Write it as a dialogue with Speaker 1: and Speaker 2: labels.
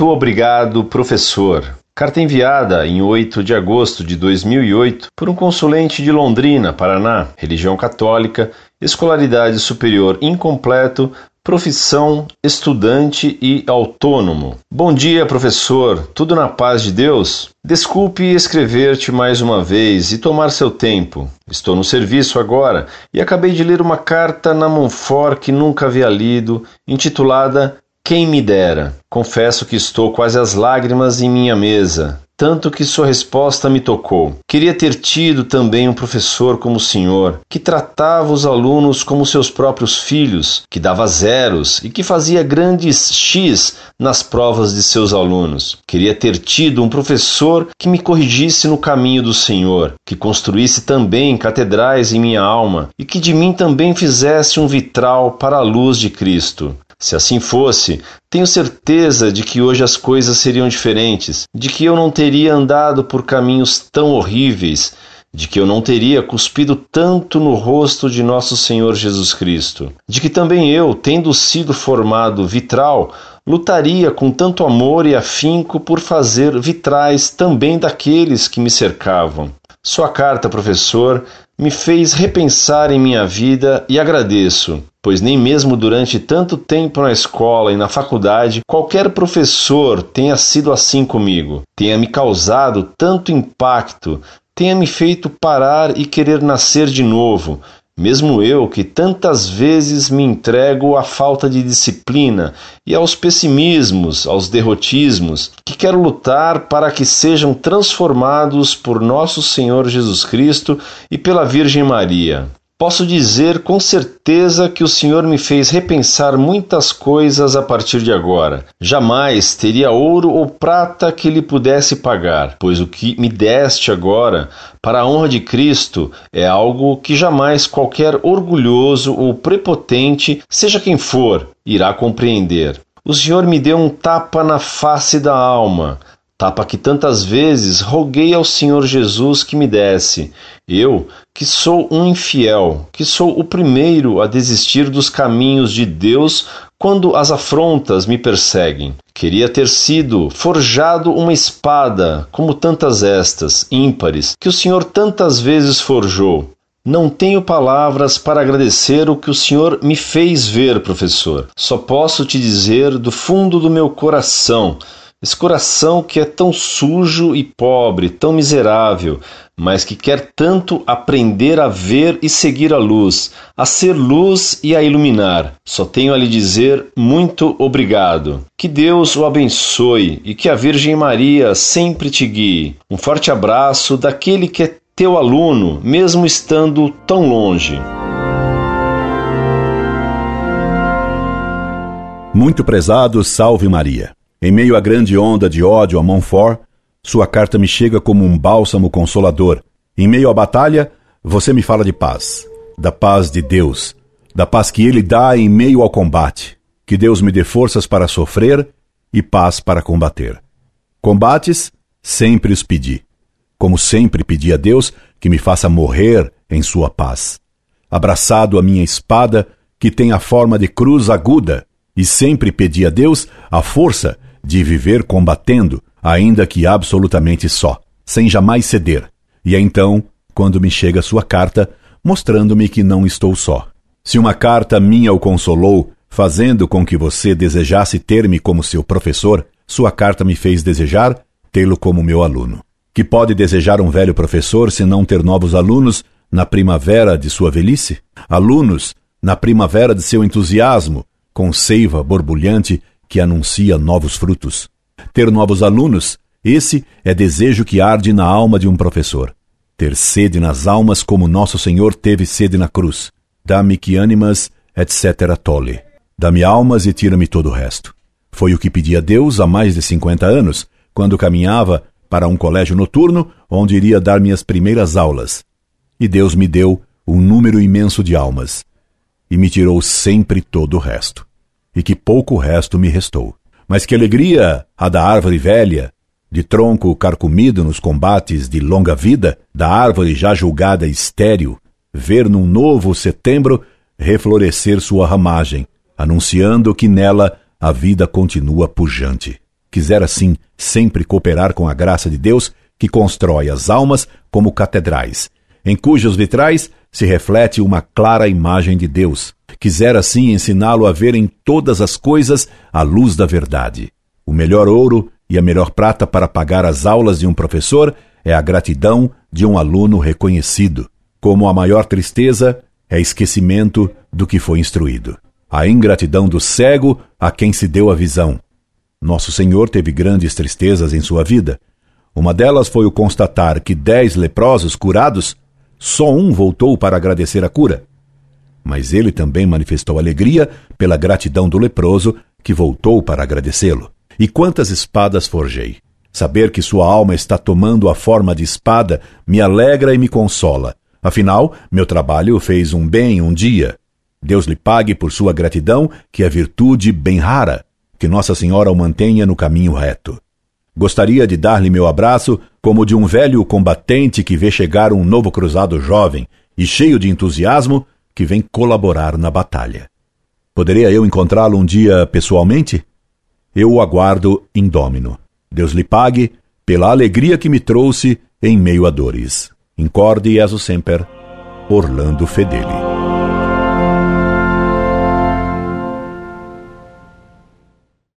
Speaker 1: Muito obrigado, professor. Carta enviada em 8 de agosto de 2008 por um consulente de Londrina, Paraná, religião católica, escolaridade superior incompleto, profissão estudante e autônomo. Bom dia, professor. Tudo na paz de Deus? Desculpe escrever-te mais uma vez e tomar seu tempo. Estou no serviço agora e acabei de ler uma carta na Monfort que nunca havia lido, intitulada Quem me dera. Confesso que estou quase às lágrimas em minha mesa tanto que sua resposta me tocou. Queria ter tido também um professor como o senhor, que tratava os alunos como seus próprios filhos, que dava zeros e que fazia grandes X nas provas de seus alunos. Queria ter tido um professor que me corrigisse no caminho do Senhor, que construísse também catedrais em minha alma e que de mim também fizesse um vitral para a luz de Cristo. Se assim fosse, tenho certeza de que hoje as coisas seriam diferentes, de que eu não teria andado por caminhos tão horríveis, de que eu não teria cuspido tanto no rosto de nosso Senhor Jesus Cristo, de que também eu, tendo sido formado vitral, lutaria com tanto amor e afinco por fazer vitrais também daqueles que me cercavam. Sua carta, professor, me fez repensar em minha vida e agradeço pois nem mesmo durante tanto tempo na escola e na faculdade qualquer professor tenha sido assim comigo, tenha me causado tanto impacto, tenha me feito parar e querer nascer de novo, mesmo eu que tantas vezes me entrego à falta de disciplina e aos pessimismos, aos derrotismos, que quero lutar para que sejam transformados por nosso Senhor Jesus Cristo e pela Virgem Maria. Posso dizer com certeza que o Senhor me fez repensar muitas coisas a partir de agora. Jamais teria ouro ou prata que lhe pudesse pagar, pois o que me deste agora, para a honra de Cristo, é algo que jamais qualquer orgulhoso ou prepotente, seja quem for, irá compreender. O Senhor me deu um tapa na face da alma, tapa que tantas vezes roguei ao Senhor Jesus que me desse. Eu, que sou um infiel, que sou o primeiro a desistir dos caminhos de Deus quando as afrontas me perseguem. Queria ter sido forjado uma espada, como tantas estas, ímpares, que o Senhor tantas vezes forjou. Não tenho palavras para agradecer o que o Senhor me fez ver, professor. Só posso te dizer do fundo do meu coração esse coração que é tão sujo e pobre, tão miserável, mas que quer tanto aprender a ver e seguir a luz, a ser luz e a iluminar. Só tenho a lhe dizer muito obrigado. Que Deus o abençoe e que a Virgem Maria sempre te guie. Um forte abraço daquele que é teu aluno, mesmo estando tão longe.
Speaker 2: Muito prezado, salve Maria. Em meio à grande onda de ódio a Montfort, sua carta me chega como um bálsamo consolador. Em meio à batalha, você me fala de paz, da paz de Deus, da paz que Ele dá em meio ao combate. Que Deus me dê forças para sofrer e paz para combater. Combates, sempre os pedi. Como sempre pedi a Deus que me faça morrer em sua paz. Abraçado a minha espada, que tem a forma de cruz aguda, e sempre pedi a Deus a força de viver combatendo, ainda que absolutamente só, sem jamais ceder. E é então quando me chega sua carta, mostrando-me que não estou só. Se uma carta minha o consolou, fazendo com que você desejasse ter-me como seu professor, sua carta me fez desejar tê-lo como meu aluno. Que pode desejar um velho professor se não ter novos alunos na primavera de sua velhice? Alunos na primavera de seu entusiasmo, com seiva borbulhante que anuncia novos frutos. Ter novos alunos, esse é desejo que arde na alma de um professor. Ter sede nas almas como nosso Senhor teve sede na cruz. Dá-me que ânimas, etc. tole. Dá-me almas e tira-me todo o resto. Foi o que pedi a Deus há mais de cinquenta anos, quando caminhava para um colégio noturno onde iria dar minhas primeiras aulas. E Deus me deu um número imenso de almas, e me tirou sempre todo o resto e que pouco resto me restou. Mas que alegria a da árvore velha, de tronco carcomido nos combates de longa vida, da árvore já julgada estéril, ver num novo setembro reflorescer sua ramagem, anunciando que nela a vida continua pujante. quisera sim sempre cooperar com a graça de Deus que constrói as almas como catedrais, em cujos vitrais se reflete uma clara imagem de Deus. Quisera assim ensiná-lo a ver em todas as coisas a luz da verdade. O melhor ouro e a melhor prata para pagar as aulas de um professor é a gratidão de um aluno reconhecido. Como a maior tristeza é esquecimento do que foi instruído. A ingratidão do cego a quem se deu a visão. Nosso Senhor teve grandes tristezas em sua vida. Uma delas foi o constatar que dez leprosos curados, só um voltou para agradecer a cura. Mas ele também manifestou alegria pela gratidão do leproso que voltou para agradecê-lo. E quantas espadas forjei! Saber que sua alma está tomando a forma de espada me alegra e me consola. Afinal, meu trabalho fez um bem um dia. Deus lhe pague por sua gratidão, que é virtude bem rara. Que Nossa Senhora o mantenha no caminho reto. Gostaria de dar-lhe meu abraço como de um velho combatente que vê chegar um novo cruzado jovem e cheio de entusiasmo que vem colaborar na batalha. Poderia eu encontrá-lo um dia pessoalmente? Eu o aguardo indômino. Deus lhe pague pela alegria que me trouxe em meio a dores. Incorde Jesus Semper, Orlando Fedeli.